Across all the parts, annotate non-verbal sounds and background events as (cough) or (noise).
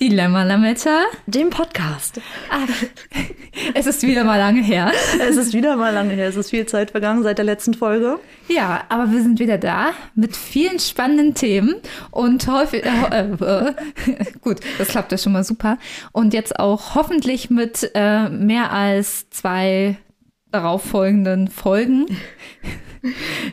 Dilemma Lametta. Dem Podcast. Ach, es ist wieder mal lange her. Es ist wieder mal lange her, es ist viel Zeit vergangen seit der letzten Folge. Ja, aber wir sind wieder da mit vielen spannenden Themen und häufig, äh, äh, gut, das klappt ja schon mal super. Und jetzt auch hoffentlich mit äh, mehr als zwei darauffolgenden Folgen. (laughs)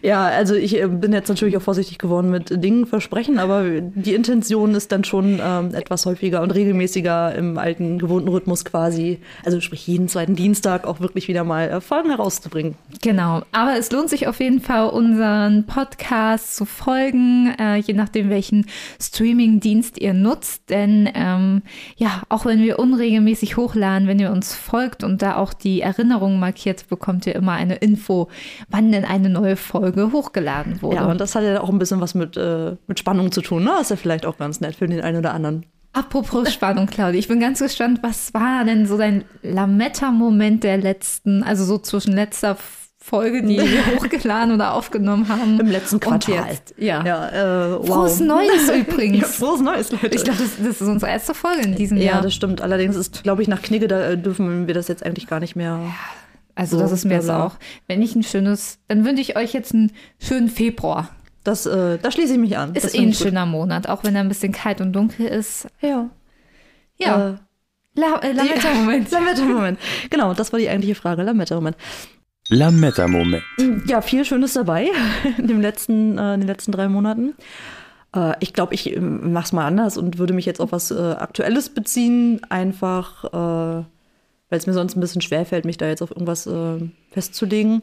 Ja, also ich äh, bin jetzt natürlich auch vorsichtig geworden mit Dingen versprechen, aber die Intention ist dann schon ähm, etwas häufiger und regelmäßiger im alten gewohnten Rhythmus quasi, also sprich jeden zweiten Dienstag auch wirklich wieder mal äh, Folgen herauszubringen. Genau, aber es lohnt sich auf jeden Fall, unseren Podcast zu folgen, äh, je nachdem, welchen Streaming-Dienst ihr nutzt. Denn ähm, ja, auch wenn wir unregelmäßig hochladen, wenn ihr uns folgt und da auch die Erinnerungen markiert, bekommt ihr immer eine Info, wann denn eine neue Folge hochgeladen wurde. Ja, und das hat ja auch ein bisschen was mit, äh, mit Spannung zu tun. Ne? Das ist ja vielleicht auch ganz nett für den einen oder anderen. Apropos Spannung, Claudia, ich bin ganz gespannt, was war denn so dein Lametta-Moment der letzten, also so zwischen letzter Folge, die wir (laughs) hochgeladen oder aufgenommen haben. Im letzten Quartal. Und jetzt, ja. Ja, äh, wow. Frohes Neues übrigens. (laughs) Ja, frohes Neues, Leute. Ich glaube, das, das ist unsere erste Folge in diesem ja, Jahr. das stimmt. Allerdings ist, glaube ich, nach Knigge, da äh, dürfen wir das jetzt eigentlich gar nicht mehr. Also So, das ist mir jetzt auch, wenn ich ein schönes, dann wünsche ich euch jetzt einen schönen Februar. Das, äh, da schließe ich mich an. Ist das eh ein schöner Monat, auch wenn er ein bisschen kalt und dunkel ist. Ja. Ja, Äh, La äh, Lametta-Moment. Lametta-Moment. (laughs) Genau, das war die eigentliche Frage. Lametta-Moment. Lametta-Moment. Ja, viel Schönes dabei (laughs) in, dem letzten, äh, in den letzten drei Monaten. Äh, ich glaube, ich äh, mach's mal anders und würde mich jetzt auf was äh, Aktuelles beziehen, einfach äh, weil es mir sonst ein bisschen schwerfällt, mich da jetzt auf irgendwas äh, festzulegen.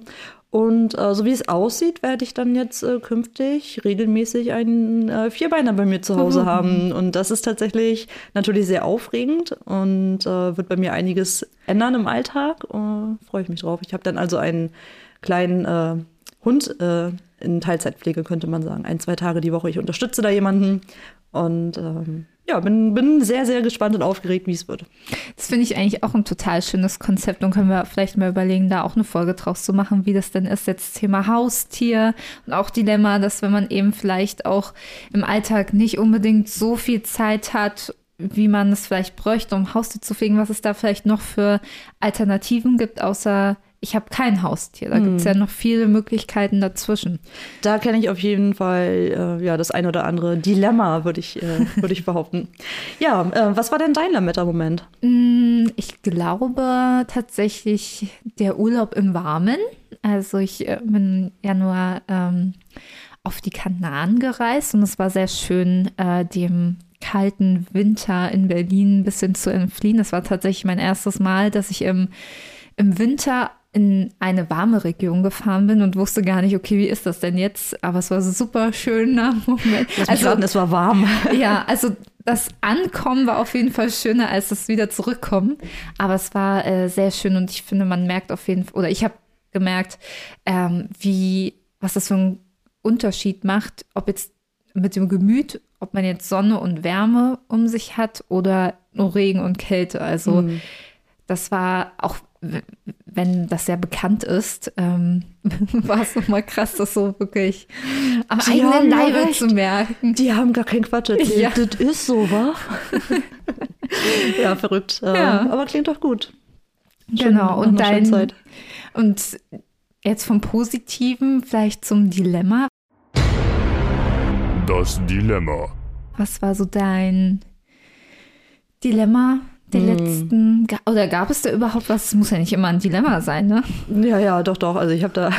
Und äh, so wie es aussieht, werde ich dann jetzt äh, künftig regelmäßig einen äh, Vierbeiner bei mir zu Hause haben. Und das ist tatsächlich natürlich sehr aufregend und äh, wird bei mir einiges ändern im Alltag. Äh, Freue ich mich drauf. Ich habe dann also einen kleinen Hund in Teilzeitpflege, könnte man sagen. Ein, zwei Tage die Woche. Ich unterstütze da jemanden. Und ähm, ja, bin, bin sehr, sehr gespannt und aufgeregt, wie es wird. Das finde ich eigentlich auch ein total schönes Konzept und können wir vielleicht mal überlegen, da auch eine Folge draus zu machen, wie das denn ist. Jetzt Thema Haustier und auch Dilemma, dass wenn man eben vielleicht auch im Alltag nicht unbedingt so viel Zeit hat, wie man es vielleicht bräuchte, um Haustier zu pflegen, was es da vielleicht noch für Alternativen gibt, außer ich habe kein Haustier. Da gibt es ja noch viele Möglichkeiten dazwischen. Da kenne ich auf jeden Fall äh, ja, das ein oder andere Dilemma, würde ich, äh, (laughs) würd ich behaupten. Ja, äh, was war denn dein Lametta-Moment? Mm, Ich glaube tatsächlich der Urlaub im Warmen. Also ich äh, bin im Januar ähm, auf die Kanaren gereist und es war sehr schön, äh, dem kalten Winter in Berlin ein bisschen zu entfliehen. Das war tatsächlich mein erstes Mal, dass ich im, im Winter in eine warme Region gefahren bin und wusste gar nicht, okay, wie ist das denn jetzt? Aber es war so super schöner Moment. Mich raten, es war warm. Ja, also das Ankommen war auf jeden Fall schöner als das wieder zurückkommen. Aber es war äh, sehr schön und ich finde, man merkt auf jeden Fall, oder ich habe gemerkt, ähm, wie, was das für einen Unterschied macht, ob jetzt mit dem Gemüt, ob man jetzt Sonne und Wärme um sich hat oder nur Regen und Kälte. Also das war auch, wenn das sehr bekannt ist, ähm, (laughs) war es nochmal krass, das so wirklich am Sie eigenen Leibe recht. zu merken. Die haben gar keinen Quatsch (laughs) erzählt. Ja. Das ist so, wa? (laughs) ja, verrückt. Ähm, Ja. Aber klingt doch gut. Genau, nach und dein Zeit. und jetzt vom Positiven vielleicht zum Dilemma. Das Dilemma. Was war so dein Dilemma der Hm. letzten oder gab es da überhaupt was? Es muss ja nicht immer ein Dilemma sein, ne? Ja, ja, doch, doch. Also ich habe da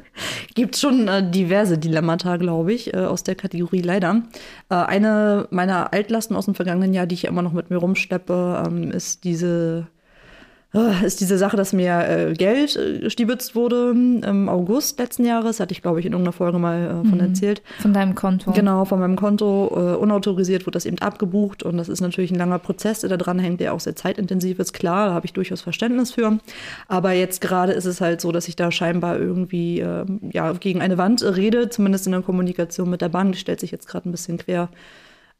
(laughs) gibt schon äh, diverse Dilemmata, glaube ich, äh, aus der Kategorie leider. Äh, eine meiner Altlasten aus dem vergangenen Jahr, die ich immer noch mit mir rumschleppe, ähm, ist diese ist diese Sache, dass mir äh, Geld äh, gestibitzt wurde im August letzten Jahres. Hatte ich, glaube ich, in irgendeiner Folge mal äh, von erzählt. Von deinem Konto. Genau, von meinem Konto. Äh, unautorisiert wurde das eben abgebucht. Und das ist natürlich ein langer Prozess, der da dran hängt, der auch sehr zeitintensiv ist. Klar, da habe ich durchaus Verständnis für. Aber jetzt gerade ist es halt so, dass ich da scheinbar irgendwie äh, ja, gegen eine Wand rede, zumindest in der Kommunikation mit der Bank. Die stellt sich jetzt gerade ein bisschen quer.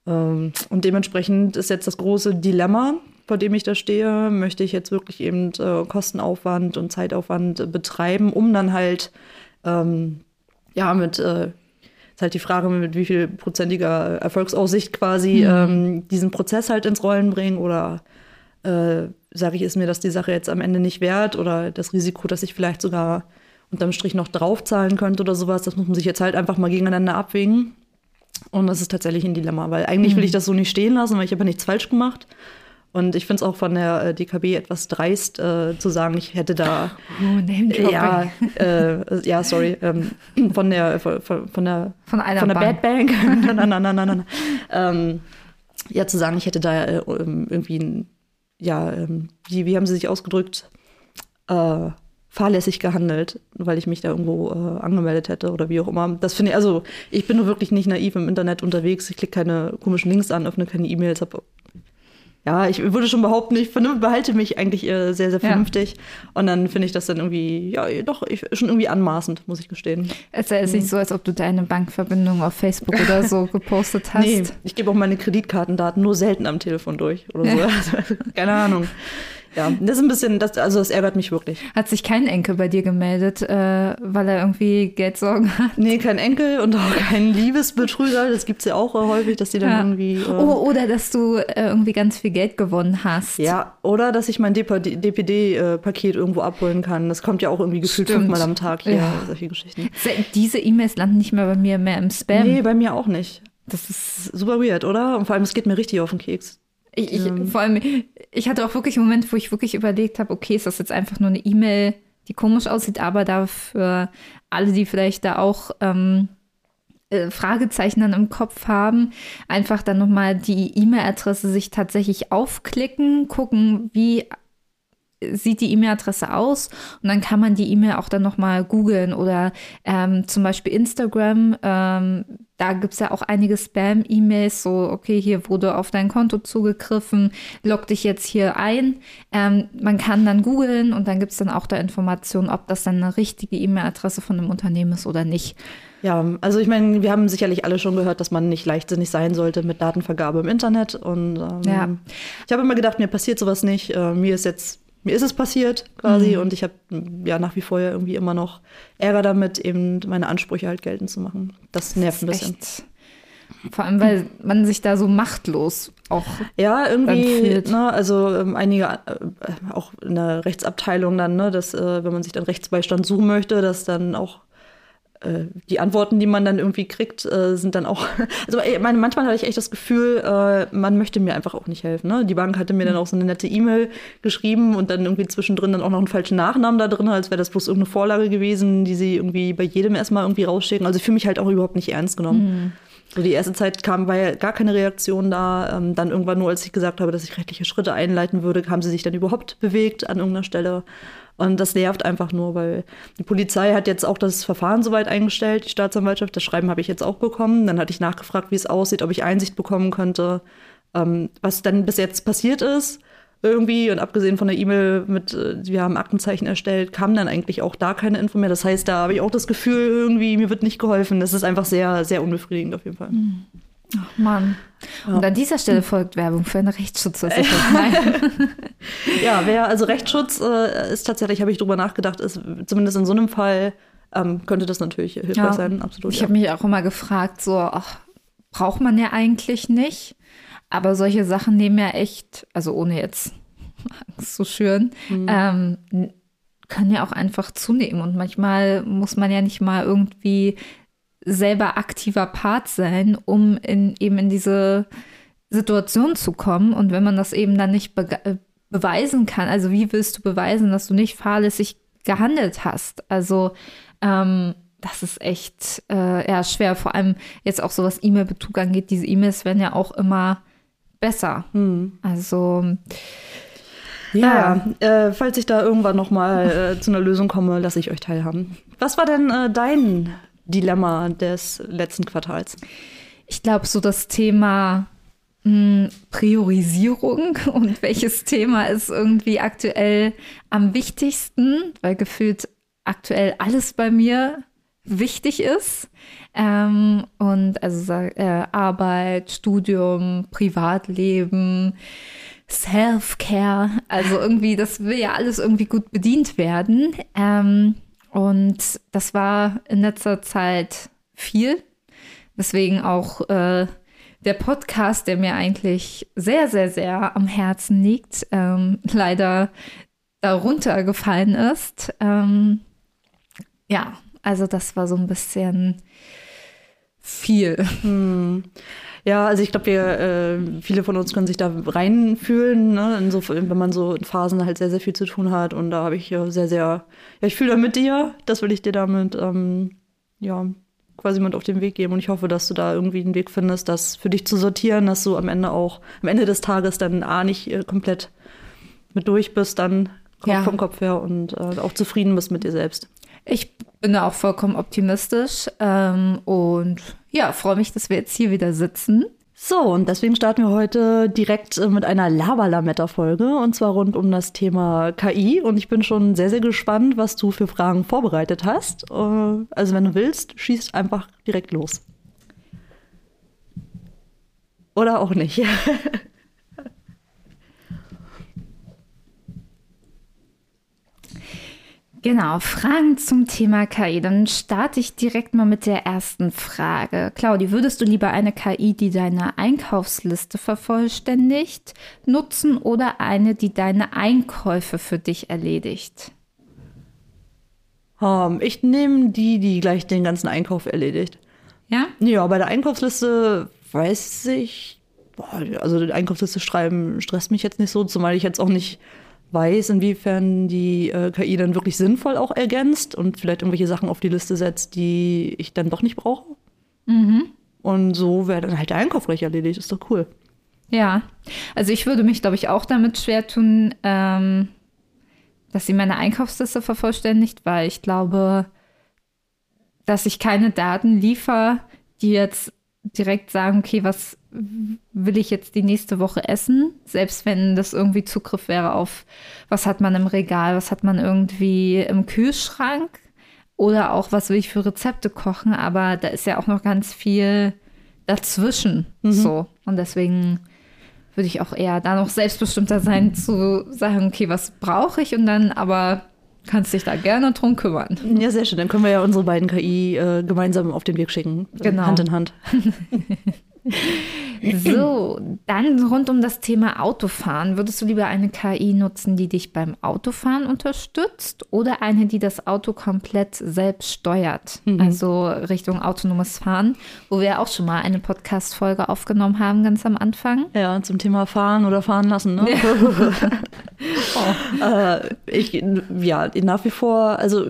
Ähm, und dementsprechend ist jetzt das große Dilemma, vor dem ich da stehe. Möchte ich jetzt wirklich eben äh, Kostenaufwand und Zeitaufwand betreiben, um dann halt, ähm, ja, mit, äh, ist halt die Frage, mit wie viel prozentiger Erfolgsaussicht quasi Mhm. ähm, diesen Prozess halt ins Rollen bringen oder äh, sage ich, ist mir das die Sache jetzt am Ende nicht wert oder das Risiko, dass ich vielleicht sogar unterm Strich noch draufzahlen könnte oder sowas, das muss man sich jetzt halt einfach mal gegeneinander abwägen. Und das ist tatsächlich ein Dilemma, weil eigentlich will ich das so nicht stehen lassen, weil ich habe ja nichts falsch gemacht. Und ich finde es auch von der äh, DKB etwas dreist, äh, zu sagen, ich hätte da, Oh, Name-Dropping. ja, äh, ja, sorry, ähm, (clears throat) von der, von, von der, Von einer von der Bank. Bad Bank, nein, nein, nein, nein, nein, nein. Ähm, ja, zu sagen, ich hätte da äh, irgendwie, ein, ja, ähm, wie, wie haben sie sich ausgedrückt, äh, fahrlässig gehandelt, weil ich mich da irgendwo äh, angemeldet hätte oder wie auch immer. Das finde ich, also ich bin nur wirklich nicht naiv im Internet unterwegs. Ich klicke keine komischen Links an, öffne keine E-Mails, habe ja, ich würde schon behaupten, ich behalte mich eigentlich äh, sehr, sehr Ja. vernünftig. Und dann finde ich das dann irgendwie, ja, doch, ich, schon irgendwie anmaßend, muss ich gestehen. Es ist nicht so, als ob du deine Bankverbindung auf Facebook oder so (laughs) gepostet hast. Nee, ich gebe auch meine Kreditkartendaten nur selten am Telefon durch oder so. (laughs) (laughs) Keine Ahnung. Ja, das ist ein bisschen, das, also das ärgert mich wirklich. Hat sich kein Enkel bei dir gemeldet, äh, weil er irgendwie Geldsorgen (laughs) hat? Nee, kein Enkel und auch kein Liebesbetrüger. Das gibt es ja auch äh, häufig, dass die dann Ja. irgendwie. Äh, Oh, oder dass du äh, irgendwie ganz viel Geld gewonnen hast. Ja, oder dass ich mein DPD-Paket irgendwo abholen kann. Das kommt ja auch irgendwie gefühlt Stimmt. fünfmal am Tag hier, Ja. solche Geschichten. Se- Diese E-Mails landen nicht mehr bei mir mehr im Spam. Nee, bei mir auch nicht. Das ist super weird, oder? Und vor allem, es geht mir richtig auf den Keks. Ich, ich, vor allem, ich hatte auch wirklich einen Moment, wo ich wirklich überlegt habe, okay, ist das jetzt einfach nur eine E-Mail, die komisch aussieht, aber dafür alle, die vielleicht da auch ähm, äh, Fragezeichen dann im Kopf haben, einfach dann nochmal die E-Mail-Adresse sich tatsächlich aufklicken, gucken, wie sieht die E-Mail-Adresse aus und dann kann man die E-Mail auch dann nochmal googeln oder ähm, zum Beispiel Instagram, ähm, da gibt es ja auch einige Spam-E-Mails, so, okay, hier wurde auf dein Konto zugegriffen, log dich jetzt hier ein. Ähm, man kann dann googeln und dann gibt es dann auch da Informationen, ob das dann eine richtige E-Mail-Adresse von einem Unternehmen ist oder nicht. Ja, also ich meine, wir haben sicherlich alle schon gehört, dass man nicht leichtsinnig sein sollte mit Datenvergabe im Internet. Und ähm, Ja. ich habe immer gedacht, mir passiert sowas nicht. Äh, mir ist jetzt, mir ist es passiert quasi und ich habe ja nach wie vor ja irgendwie immer noch Ärger damit, eben meine Ansprüche halt geltend zu machen. Das nervt ein Das bisschen. vor allem, weil man sich da so machtlos auch Ja, irgendwie, ne, also ähm, einige, äh, auch in der Rechtsabteilung dann, ne, dass, äh, wenn man sich dann Rechtsbeistand suchen möchte, dass dann auch die Antworten, die man dann irgendwie kriegt, äh, sind dann auch, (laughs) also ey, meine, manchmal hatte ich echt das Gefühl, äh, man möchte mir einfach auch nicht helfen. Ne? Die Bank hatte mir dann auch so eine nette E-Mail geschrieben und dann irgendwie zwischendrin dann auch noch einen falschen Nachnamen da drin, als wäre das bloß irgendeine Vorlage gewesen, die sie irgendwie bei jedem erstmal irgendwie rausschicken. Also ich fühle mich halt auch überhaupt nicht ernst genommen. So die erste Zeit kam, ja gar keine Reaktion da. Ähm, dann irgendwann nur, als ich gesagt habe, dass ich rechtliche Schritte einleiten würde, haben sie sich dann überhaupt bewegt an irgendeiner Stelle. Und das nervt einfach nur, weil die Polizei hat jetzt auch das Verfahren soweit eingestellt, die Staatsanwaltschaft. Das Schreiben habe ich jetzt auch bekommen. Dann hatte ich nachgefragt, wie es aussieht, ob ich Einsicht bekommen könnte, ähm, was dann bis jetzt passiert ist. Irgendwie und abgesehen von der E-Mail mit, äh, wir haben Aktenzeichen erstellt, kam dann eigentlich auch da keine Info mehr. Das heißt, da habe ich auch das Gefühl, irgendwie, mir wird nicht geholfen. Das ist einfach sehr, sehr unbefriedigend auf jeden Fall. Ach Mann. Und an dieser Stelle folgt Werbung für eine Rechtsschutzversicherung. (laughs) Nein. (laughs) Ja, wer, also Rechtsschutz äh, ist tatsächlich, habe ich drüber nachgedacht, ist zumindest in so einem Fall ähm, könnte das natürlich hilfreich Ja. sein, absolut. Ich ja. habe mich auch immer gefragt, so, ach, braucht man ja eigentlich nicht. Aber solche Sachen nehmen ja echt, also ohne jetzt (laughs) Angst zu schüren, ähm, n- können ja auch einfach zunehmen. Und manchmal muss man ja nicht mal irgendwie selber aktiver Part sein, um in, eben in diese Situation zu kommen. Und wenn man das eben dann nicht bege- äh, beweisen kann, also wie willst du beweisen, dass du nicht fahrlässig gehandelt hast? Also ähm, das ist echt äh, ja, schwer, vor allem jetzt auch so was E-Mail-Betrug angeht. Diese E-Mails werden ja auch immer besser. Hm. Also Ja, äh, falls ich da irgendwann noch mal äh, zu einer Lösung komme, lasse ich euch teilhaben. Was war denn äh, dein Dilemma des letzten Quartals? Ich glaube, so das Thema mh, Priorisierung (laughs) und welches Thema ist irgendwie aktuell am wichtigsten, weil gefühlt aktuell alles bei mir wichtig ist. Ähm, und also äh, Arbeit, Studium, Privatleben, Self-Care, also irgendwie, das will ja alles irgendwie gut bedient werden. Ähm, und das war in letzter Zeit viel. Deswegen auch äh, der Podcast, der mir eigentlich sehr, sehr, sehr am Herzen liegt, ähm, leider darunter gefallen ist. Ähm, ja, also das war so ein bisschen viel. Hm. Ja, also ich glaube, wir, äh, viele von uns können sich da reinfühlen, ne? Insofern, wenn man so in Phasen halt sehr, sehr viel zu tun hat. Und da habe ich ja sehr, sehr, ja, ich fühle da mit dir, das will ich dir damit, ähm, ja, quasi mit auf den Weg geben. Und ich hoffe, dass du da irgendwie einen Weg findest, das für dich zu sortieren, dass du am Ende auch, am Ende des Tages dann A, nicht äh, komplett mit durch bist, dann Ja. vom Kopf her und äh, auch zufrieden bist mit dir selbst. Ich bin da auch vollkommen optimistisch ähm, und ja, freue mich, dass wir jetzt hier wieder sitzen. So, und deswegen starten wir heute direkt äh, mit einer Laberlametta-Folge und zwar rund um das Thema KI. Und ich bin schon sehr, sehr gespannt, was du für Fragen vorbereitet hast. Äh, Also, wenn du willst, schießt einfach direkt los. Oder auch nicht. (laughs) Genau, Fragen zum Thema KI. Dann starte ich direkt mal mit der ersten Frage. Claudi, würdest du lieber eine KI, die deine Einkaufsliste vervollständigt, nutzen oder eine, die deine Einkäufe für dich erledigt? Ähm, ich nehme die, die gleich den ganzen Einkauf erledigt. Ja? Ja, bei der Einkaufsliste weiß ich, boah, also die Einkaufsliste schreiben stresst mich jetzt nicht so, zumal ich jetzt auch nicht weiß, inwiefern die äh, KI dann wirklich sinnvoll auch ergänzt und vielleicht irgendwelche Sachen auf die Liste setzt, die ich dann doch nicht brauche. Und so wäre dann halt der Einkauf gleich erledigt. Ist doch cool. Ja, also ich würde mich, glaube ich, auch damit schwer tun, ähm, dass sie meine Einkaufsliste vervollständigt, weil ich glaube, dass ich keine Daten liefere, die jetzt direkt sagen, okay, was will ich jetzt die nächste Woche essen, selbst wenn das irgendwie Zugriff wäre auf, was hat man im Regal, was hat man irgendwie im Kühlschrank? Oder auch, was will ich für Rezepte kochen, aber da ist ja auch noch ganz viel dazwischen, so. Und deswegen würde ich auch eher da noch selbstbestimmter sein, zu sagen, okay, was brauche ich? Und dann aber kannst dich da gerne drum kümmern. Ja, sehr schön. Dann können wir ja unsere beiden KI äh, gemeinsam auf den Weg schicken. Genau. Hand in Hand. (laughs) So, dann rund um das Thema Autofahren. Würdest du lieber eine KI nutzen, die dich beim Autofahren unterstützt oder eine, die das Auto komplett selbst steuert? Also Richtung autonomes Fahren, wo wir auch schon mal eine Podcast-Folge aufgenommen haben, ganz am Anfang. Ja, zum Thema fahren oder fahren lassen. Ne? (laughs) (laughs) (laughs) äh, ich, ja, nach wie vor, also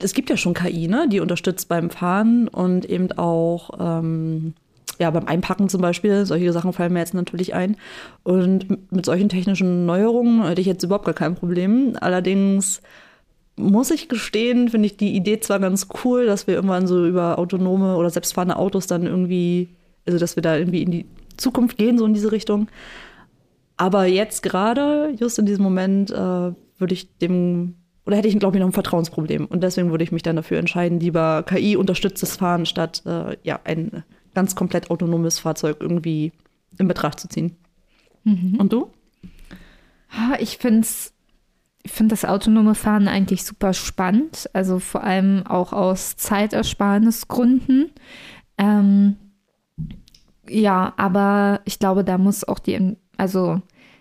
es gibt ja schon KI, ne, die unterstützt beim Fahren und eben auch ähm, ja, beim Einpacken zum Beispiel. Solche Sachen fallen mir jetzt natürlich ein. Und mit solchen technischen Neuerungen hätte ich jetzt überhaupt gar kein Problem. Allerdings muss ich gestehen, finde ich die Idee zwar ganz cool, dass wir irgendwann so über autonome oder selbstfahrende Autos dann irgendwie, also dass wir da irgendwie in die Zukunft gehen, so in diese Richtung. Aber jetzt gerade, just in diesem Moment, äh, würde ich dem, oder hätte ich, glaube ich, noch ein Vertrauensproblem. Und deswegen würde ich mich dann dafür entscheiden, lieber KI-unterstütztes Fahren, statt äh, ja, ein ganz komplett autonomes Fahrzeug irgendwie in Betracht zu ziehen. Und du? Ich finde ich find das autonome Fahren eigentlich super spannend, also vor allem auch aus Zeitersparnisgründen. Ähm, ja, aber ich glaube, da muss auch die, also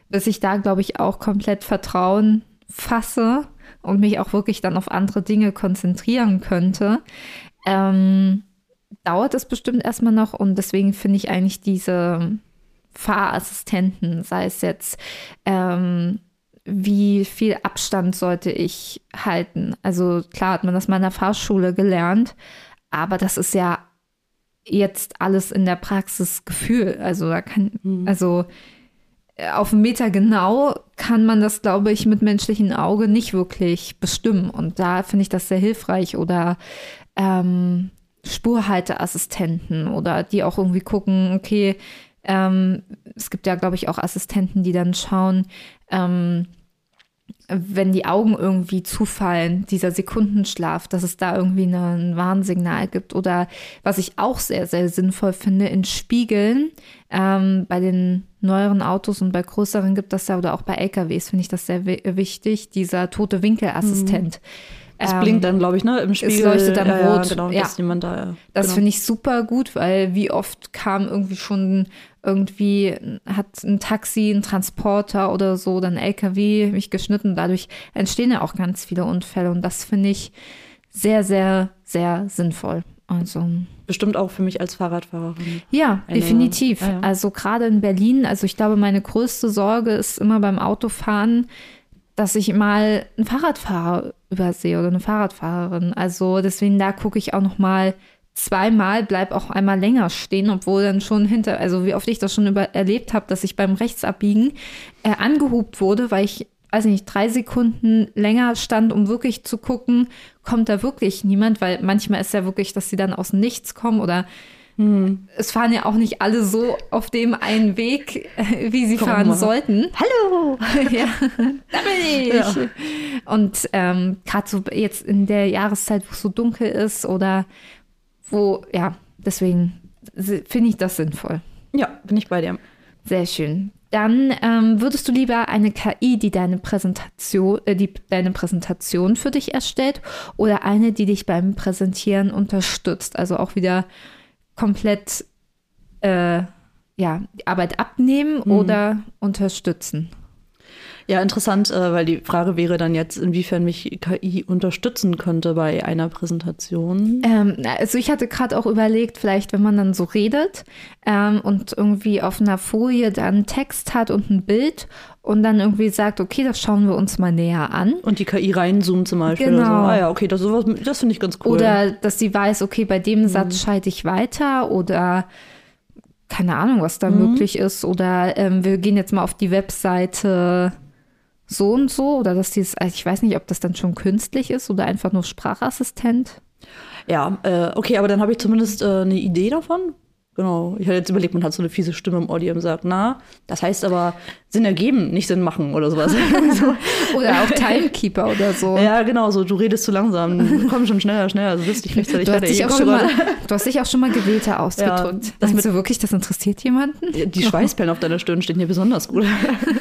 bis ich da, glaube ich, auch komplett Vertrauen fasse und mich auch wirklich dann auf andere Dinge konzentrieren könnte, ähm, dauert es bestimmt erstmal noch und deswegen finde ich eigentlich diese Fahrassistenten, sei es jetzt, ähm, wie viel Abstand sollte ich halten. Also klar hat man das mal in der Fahrschule gelernt, aber das ist ja jetzt alles in der Praxis Gefühl. Also da kann, also auf einen Meter genau kann man das, glaube ich, mit menschlichem Auge nicht wirklich bestimmen. Und da finde ich das sehr hilfreich. Oder ähm, Spurhalteassistenten oder die auch irgendwie gucken, okay, ähm, es gibt ja, glaube ich, auch Assistenten, die dann schauen, ähm, wenn die Augen irgendwie zufallen, dieser Sekundenschlaf, dass es da irgendwie ein Warnsignal gibt. Oder was ich auch sehr, sehr sinnvoll finde, in Spiegeln, ähm, bei den neueren Autos und bei größeren gibt das ja, oder auch bei LKWs finde ich das sehr wichtig, dieser tote Winkelassistent. Mhm. Es ähm, blinkt dann, glaube ich, ne, im Spiegel. Es leuchtet dann ja, rot. Ja, genau, ja. dass jemand da, ja. Das genau. finde ich super gut, weil wie oft kam irgendwie schon irgendwie hat ein Taxi, ein Transporter oder so, dann ein LKW mich geschnitten. Dadurch entstehen ja auch ganz viele Unfälle und das finde ich sehr, sehr, sehr sinnvoll. Also bestimmt auch für mich als Fahrradfahrerin. Ja, Eine, definitiv. Ja, ja. Also gerade in Berlin, also ich glaube, meine größte Sorge ist immer beim Autofahren, dass ich mal einen Fahrradfahrer übersehe oder eine Fahrradfahrerin. Also deswegen da gucke ich auch noch mal zweimal, bleib auch einmal länger stehen, obwohl dann schon hinter, also wie oft ich das schon über, erlebt habe, dass ich beim Rechtsabbiegen äh, angehupt wurde, weil ich, weiß nicht, drei Sekunden länger stand, um wirklich zu gucken, kommt da wirklich niemand, weil manchmal ist ja wirklich, dass sie dann aus nichts kommen oder hm. Es fahren ja auch nicht alle so auf dem einen Weg, wie sie Komm fahren mal. sollten. Hallo! (laughs) ja, da bin ich. Ja. Und ähm, gerade so jetzt in der Jahreszeit, wo es so dunkel ist oder wo, ja, deswegen finde ich das sinnvoll. Ja, bin ich bei dir. Sehr schön. Dann ähm, würdest du lieber eine KI, die deine Präsentation, äh, die deine Präsentation für dich erstellt, oder eine, die dich beim Präsentieren unterstützt? Also auch wieder komplett äh, ja, Arbeit abnehmen mhm. oder unterstützen? Ja, interessant, äh, weil die Frage wäre dann jetzt, inwiefern mich KI unterstützen könnte bei einer Präsentation. Ähm, also ich hatte gerade auch überlegt, vielleicht wenn man dann so redet ähm, und irgendwie auf einer Folie dann Text hat und ein Bild und dann irgendwie sagt, okay, das schauen wir uns mal näher an. Und die KI reinzoomt zum Beispiel. Genau. So. Ah ja, okay, das, das finde ich ganz cool. Oder dass sie weiß, okay, bei dem mhm. Satz schalte ich weiter oder keine Ahnung, was da mhm. möglich ist. Oder ähm, wir gehen jetzt mal auf die Webseite so und so oder dass dieses, also ich weiß nicht, ob das dann schon künstlich ist oder einfach nur Sprachassistent. Ja, äh, okay, aber dann habe ich zumindest äh, eine Idee davon, Genau. Ich hatte jetzt überlegt, man hat so eine fiese Stimme im Audio und sagt, na, das heißt aber Sinn ergeben, nicht Sinn machen oder sowas. (laughs) oder auch Timekeeper oder so. Ja, genau, so du redest zu langsam. Komm schon schneller, schneller, also bist dich rechtzeitig du fertig. Hast dich auch schon mal, du hast dich auch schon mal gewählter ausgedrückt. Ja, das Meinst du wirklich, das interessiert jemanden? Die Schweißperlen auf deiner Stirn stehen hier besonders gut.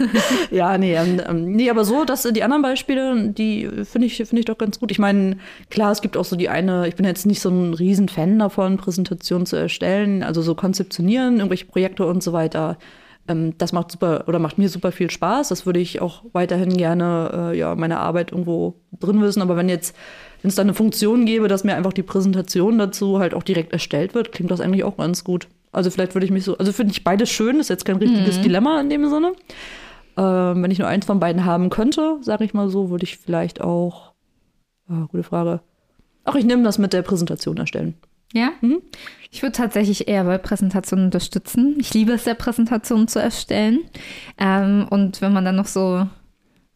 (laughs) ja, nee, ähm, ähm, nee, aber so, dass die anderen Beispiele, die finde ich, finde ich doch ganz gut. Ich meine, klar, es gibt auch so die eine, ich bin jetzt nicht so ein riesen Fan davon, Präsentationen zu erstellen, also so konzeptionieren, irgendwelche Projekte und so weiter. Ähm, das macht super oder macht mir super viel Spaß. Das würde ich auch weiterhin gerne äh, ja meine Arbeit irgendwo drin wissen. Aber wenn jetzt wenn es da eine Funktion gäbe, dass mir einfach die Präsentation dazu halt auch direkt erstellt wird, klingt das eigentlich auch ganz gut. Also vielleicht würde ich mich so, also finde ich beides schön, ist jetzt kein richtiges mhm. Dilemma in dem Sinne. Ähm, wenn ich nur eins von beiden haben könnte, sage ich mal so, würde ich vielleicht auch, oh, gute Frage. Ach, ich nehme das mit der Präsentation erstellen. Ja? Mhm. Ich würde tatsächlich eher bei Präsentationen unterstützen. Ich liebe es ja, Präsentationen zu erstellen. Ähm, und wenn man dann noch so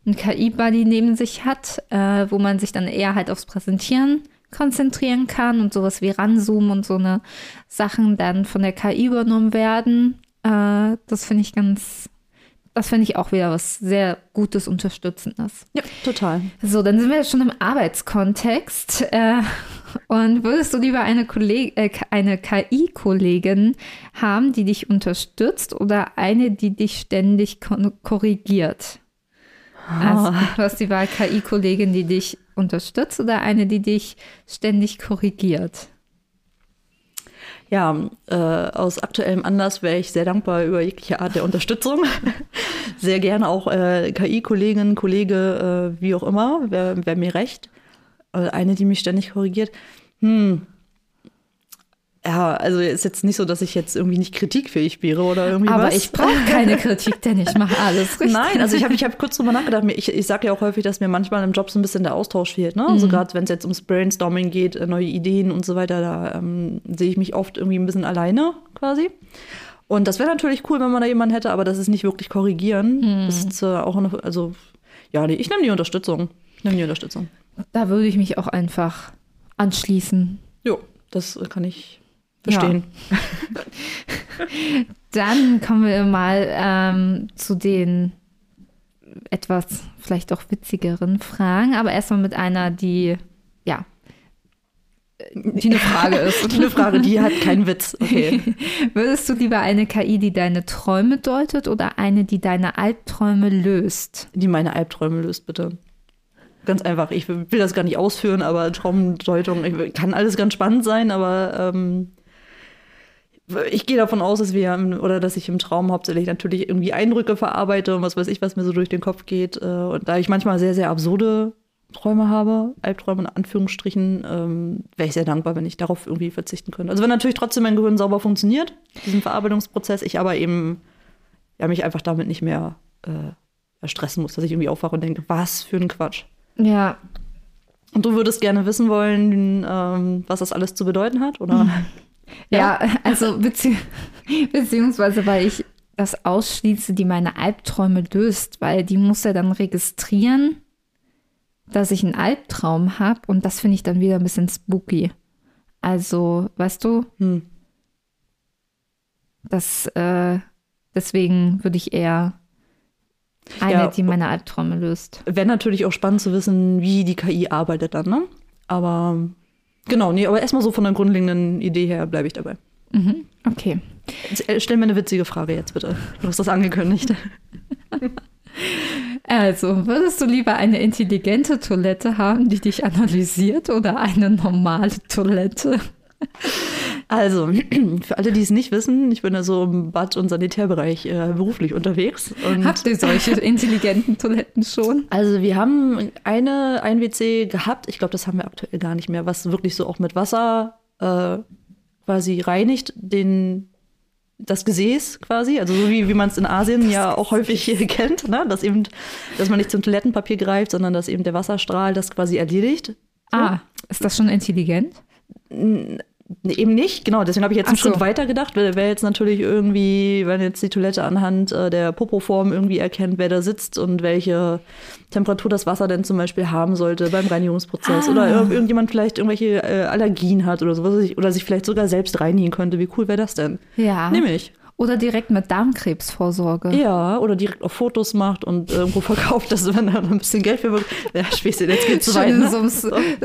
einen KI-Buddy neben sich hat, äh, wo man sich dann eher halt aufs Präsentieren konzentrieren kann und sowas wie Ranzoomen und so eine Sachen dann von der KI übernommen werden, äh, das finde ich ganz das finde ich auch wieder was sehr Gutes, Unterstützendes. Ja, total. So, dann sind wir schon im Arbeitskontext. Äh, und würdest du lieber eine, äh, eine KI-Kollegin haben, die dich unterstützt oder eine, die dich ständig korrigiert? Also, ah. du hast die Wahl KI-Kollegin, die dich unterstützt oder eine, die dich ständig korrigiert? Ja, äh, aus aktuellem Anlass wäre ich sehr dankbar über jegliche Art der Unterstützung. (laughs) sehr gerne auch äh, KI-Kollegin, Kollege, äh, wie auch immer, wäre wär mir recht. Äh, eine, die mich ständig korrigiert. Hm, ja, also ist jetzt nicht so, dass ich jetzt irgendwie nicht kritikfähig wäre oder irgendwie Aber was. ich brauche keine Kritik, denn ich mache alles (laughs) richtig. Nein, also ich habe ich hab kurz drüber nachgedacht. Ich, ich sage ja auch häufig, dass mir manchmal im Job so ein bisschen der Austausch fehlt. Ne? Also mhm. Also gerade wenn es jetzt ums Brainstorming geht, neue Ideen und so weiter, da ähm, sehe ich mich oft irgendwie ein bisschen alleine quasi. Und das wäre natürlich cool, wenn man da jemanden hätte, aber das ist nicht wirklich korrigieren. Das ist äh, auch eine, also, ja, nee, ich nehme die Unterstützung. Ich nehme die Unterstützung. Da würde ich mich auch einfach anschließen. Jo, das kann ich verstehen. (laughs) Dann kommen wir mal ähm, zu den etwas vielleicht auch witzigeren Fragen, aber erstmal mit einer, die, ja, die eine Frage (laughs) ist. Eine Frage, die hat keinen Witz. Okay. (laughs) Würdest du lieber eine KI, die deine Träume deutet oder eine, die deine Albträume löst? Die meine Albträume löst, bitte. Ganz einfach. Ich will das gar nicht ausführen, aber Traumdeutung kann alles ganz spannend sein, aber ähm, ich gehe davon aus, dass wir oder dass ich im Traum hauptsächlich natürlich irgendwie Eindrücke verarbeite und was weiß ich, was mir so durch den Kopf geht. Äh, Und da ich manchmal sehr, sehr absurde Träume habe, Albträume in Anführungsstrichen, ähm, wäre ich sehr dankbar, wenn ich darauf irgendwie verzichten könnte. Also wenn natürlich trotzdem mein Gehirn sauber funktioniert, diesen Verarbeitungsprozess, ich aber eben ja, mich einfach damit nicht mehr äh, stressen muss, dass ich irgendwie aufwache und denke, was für ein Quatsch. Ja, Und du würdest gerne wissen wollen, ähm, was das alles zu bedeuten hat, oder? (laughs) ja, also bezieh beziehungsweise, weil ich das ausschließe, die meine Albträume löst, weil die muss ja dann registrieren, dass ich einen Albtraum habe und das finde ich dann wieder ein bisschen spooky. Also, weißt du, Hm. das äh, deswegen würde ich eher eine, Ja. die meine Albträume löst. Wäre natürlich auch spannend zu wissen, wie die KI arbeitet dann, ne? Aber genau, nee, aber erstmal so von der grundlegenden Idee her bleibe ich dabei. Mhm. Okay. Äh, Stell mir eine witzige Frage jetzt bitte. Du hast das angekündigt. (laughs) Also, würdest du lieber eine intelligente Toilette haben, die dich analysiert oder eine normale Toilette? Also, (clears throat) für alle, die es nicht wissen, ich bin ja so im Bad- und Sanitärbereich äh, beruflich unterwegs. Habt ihr solche (laughs) intelligenten Toiletten schon? Also wir haben eine, ein WC gehabt, ich glaube, das haben wir aktuell gar nicht mehr, was wirklich so auch mit Wasser äh, quasi reinigt, den, das Gesäß quasi, also so wie, wie man es in Asien ja auch häufig hier (laughs) kennt, ne? dass eben, dass man nicht zum Toilettenpapier greift, sondern dass eben der Wasserstrahl das quasi erledigt. Ah, ist das schon intelligent? Eben nicht, genau, deswegen habe ich jetzt einen Ach so. Schritt weiter gedacht. Wäre wär jetzt natürlich irgendwie, wenn jetzt die Toilette anhand äh, der Popoform irgendwie erkennt, wer da sitzt und welche Temperatur das Wasser denn zum Beispiel haben sollte beim Reinigungsprozess. Ah. Oder ir irgendjemand vielleicht irgendwelche äh, Allergien hat oder sowas. Oder sich vielleicht sogar selbst reinigen könnte. Wie cool wäre das denn? Ja. Nehme ich. Oder direkt mit Darmkrebsvorsorge. Ja, oder direkt auf Fotos macht und irgendwo (laughs) verkauft, dass wenn er ein bisschen Geld für bekommt. Ja, Späßchen, jetzt geht's zu weit. Ne? so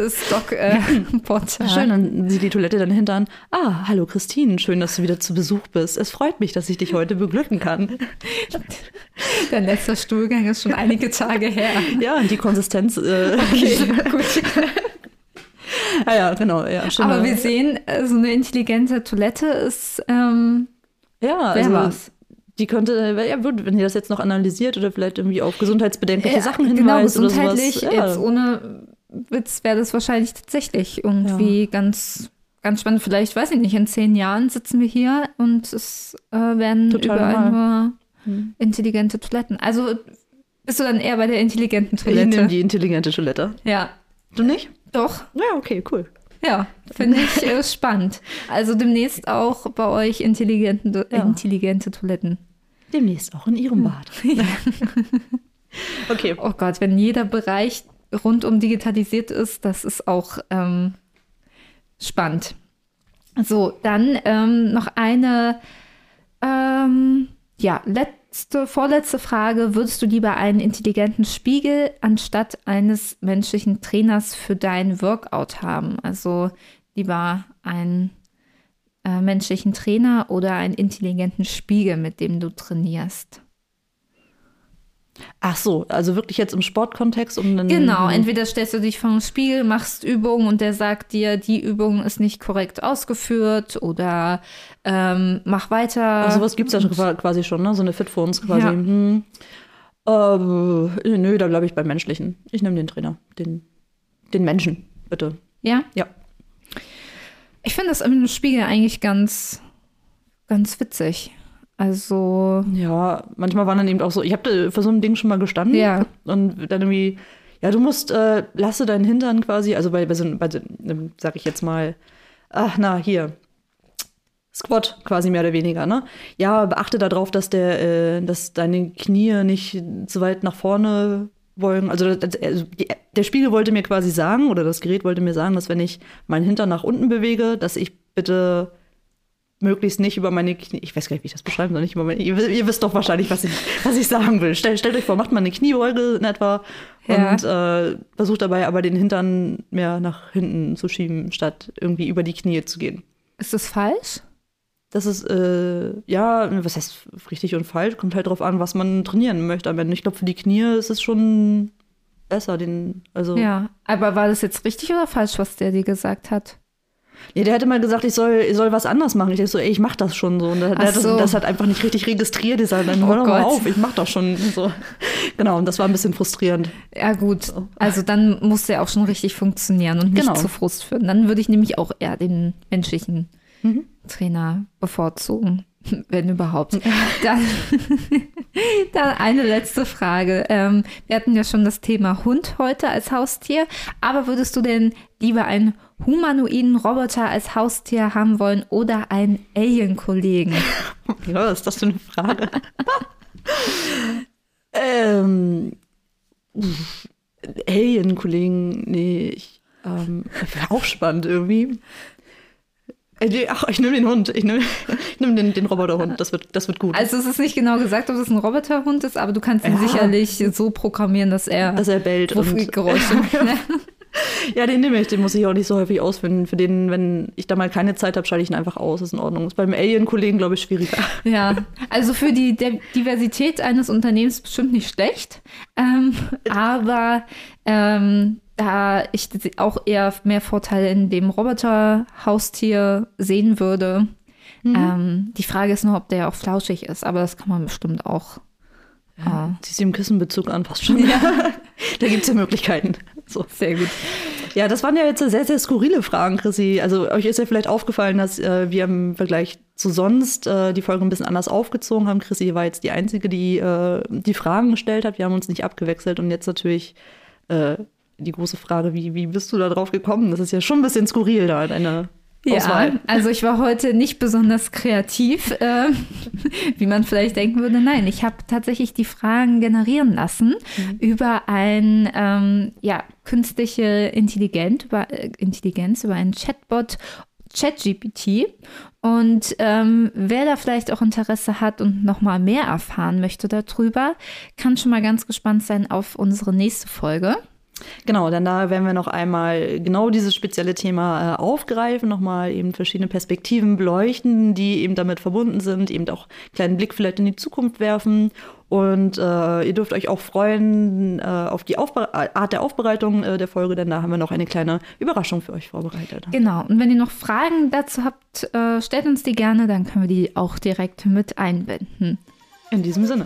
Stock-Portal. (laughs) Schön, dann sieht die Toilette dann hintern. Ah, hallo Christine, schön, dass du wieder zu Besuch bist. Es freut mich, dass ich dich heute beglücken kann. (laughs) Der letzte Stuhlgang ist schon einige Tage her. Ja, und die Konsistenz. Äh, Okay, gut. ah ja, genau. Ja, Aber wir sehen, äh, so eine intelligente Toilette ist ähm, ja, wer also, was. die könnte, ja, wird, wenn ihr das jetzt noch analysiert oder vielleicht irgendwie auf gesundheitsbedenkliche Ja, Sachen genau, hinweist oder gesundheitlich, sowas. Ja. jetzt ohne Witz wäre das wahrscheinlich tatsächlich irgendwie ganz, ganz spannend. Vielleicht, weiß ich nicht, in zehn Jahren sitzen wir hier und es äh, werden Total überall normal. nur intelligente Toiletten. Also bist du dann eher bei der intelligenten Ich nehme Toilette? die intelligente Toilette. Ja, Du nicht? doch. Ja, okay, cool. Ja, finde ich äh, spannend. Also demnächst auch bei euch intelligente, Ja. intelligente Toiletten. Demnächst auch in ihrem Bad. (laughs) okay. Oh Gott, wenn jeder Bereich rundum digitalisiert ist, das ist auch ähm, spannend. So, dann ähm, noch eine, ähm, ja, letzte, vorletzte Frage. Würdest du lieber einen intelligenten Spiegel anstatt eines menschlichen Trainers für dein Workout haben? Also lieber einen äh, menschlichen Trainer oder einen intelligenten Spiegel, mit dem du trainierst? Ach so, also wirklich jetzt im Sportkontext um einen. Genau, entweder stellst du dich vor den Spiegel, machst Übungen und der sagt dir, die Übung ist nicht korrekt ausgeführt oder ähm, mach weiter. Ach, sowas gibt es ja schon quasi schon, ne? So eine Fit für uns quasi. Ja. Hm. Äh, nö, da bleibe ich beim Menschlichen. Ich nehme den Trainer. Den, den Menschen, bitte. Ja? Ja. Ich finde das im Spiegel eigentlich ganz, ganz witzig. Also, Ja, manchmal waren dann eben auch so, ich habe für so ein Ding schon mal gestanden Ja. und dann irgendwie, ja, du musst, äh, lasse deinen Hintern quasi, also bei, bei so, bei so einem, sag ich jetzt mal, ach na, hier, Squat quasi mehr oder weniger, ne? Ja, beachte darauf, dass der, äh, dass deine Knie nicht zu weit nach vorne wollen. Also, also die, der Spiegel wollte mir quasi sagen, oder das Gerät wollte mir sagen, dass wenn ich meinen Hintern nach unten bewege, dass ich bitte möglichst nicht über meine Knie, ich weiß gar nicht, wie ich das beschreiben soll, nicht über meine, ihr, ihr wisst doch wahrscheinlich, was ich, was ich sagen will. Stellt, stellt euch vor, macht mal eine Kniebeuge in etwa Ja. und äh, versucht dabei aber den Hintern mehr nach hinten zu schieben, statt irgendwie über die Knie zu gehen. Ist das falsch? Das ist, äh, ja, was heißt richtig und falsch? Kommt halt drauf an, was man trainieren möchte Ende. Ich glaube, für die Knie ist es schon besser, den, also. Ja. Aber war das jetzt richtig oder falsch, was der dir gesagt hat? Ja, der hätte mal gesagt, ich soll, ich soll was anders machen. Ich dachte so, ey, ich mach das schon so. Und der, der hat das, so. das hat einfach nicht richtig registriert. Ich sage, dann Oh hör doch mal auf, ich mach das schon so. Genau, und das war ein bisschen frustrierend. Ja, gut. Also dann muss der auch schon richtig funktionieren und nicht Genau. zu Frust führen. Dann würde ich nämlich auch eher den menschlichen Mhm. Trainer bevorzugen, (laughs) wenn überhaupt. Dann, (laughs) (laughs) dann eine letzte Frage. Ähm, wir hatten ja schon das Thema Hund heute als Haustier, aber würdest du denn lieber einen humanoiden Roboter als Haustier haben wollen oder einen Alien-Kollegen? (laughs) Ja, was ist das für eine Frage? (laughs) ähm, Alien-Kollegen, nee, ich, ähm, auch spannend irgendwie. Äh, Ach, ich nehme den Hund. Ich nehme (laughs) nehm den, den Roboterhund. Das wird, das wird gut. Also es ist nicht genau gesagt, ob es ein Roboterhund ist, aber du kannst ihn Ja. sicherlich so programmieren, dass er, dass er bellt und Geräusche. (laughs) Ja, den nehme ich. Den muss ich auch nicht so häufig ausfinden. Für den, wenn ich da mal keine Zeit habe, schalte ich ihn einfach aus. Ist in Ordnung. Ist beim Alien-Kollegen, glaube ich, schwieriger. (laughs) Ja, also für die De Diversität eines Unternehmens bestimmt nicht schlecht, ähm, aber ähm, da ich auch eher mehr Vorteile in dem Roboter-Haustier sehen würde. Ähm, die Frage ist nur, ob der auch flauschig ist, aber das kann man bestimmt auch. äh, Ziehst du im Kissenbezug an, passt schon. (laughs) (laughs) da gibt es ja Möglichkeiten. So. sehr gut. Ja, das waren ja jetzt sehr, sehr skurrile Fragen, Chrissy. Also euch ist ja vielleicht aufgefallen, dass äh, wir im Vergleich zu sonst äh, die Folge ein bisschen anders aufgezogen haben. Chrissy war jetzt die Einzige, die äh, die Fragen gestellt hat. Wir haben uns nicht abgewechselt und jetzt natürlich äh, die große Frage, wie, wie bist du da drauf gekommen? Das ist ja schon ein bisschen skurril da, deine Ja, Auswahl. also ich war heute nicht besonders kreativ, (laughs) äh, wie man vielleicht denken würde. Nein, ich habe tatsächlich die Fragen generieren lassen über ein, ähm, ja, künstliche Intelligenz, über, äh, Intelligenz, über einen Chatbot, ChatGPT. Und ähm, wer da vielleicht auch Interesse hat und nochmal mehr erfahren möchte darüber, kann schon mal ganz gespannt sein auf unsere nächste Folge. Genau, denn da werden wir noch einmal genau dieses spezielle Thema äh, aufgreifen, nochmal eben verschiedene Perspektiven beleuchten, die eben damit verbunden sind, eben auch einen kleinen Blick vielleicht in die Zukunft werfen. Und äh, ihr dürft euch auch freuen äh, auf die Aufbe Art der Aufbereitung äh, der Folge, denn da haben wir noch eine kleine Überraschung für euch vorbereitet. Genau. Und wenn ihr noch Fragen dazu habt, äh, stellt uns die gerne, dann können wir die auch direkt mit einbinden. In diesem Sinne.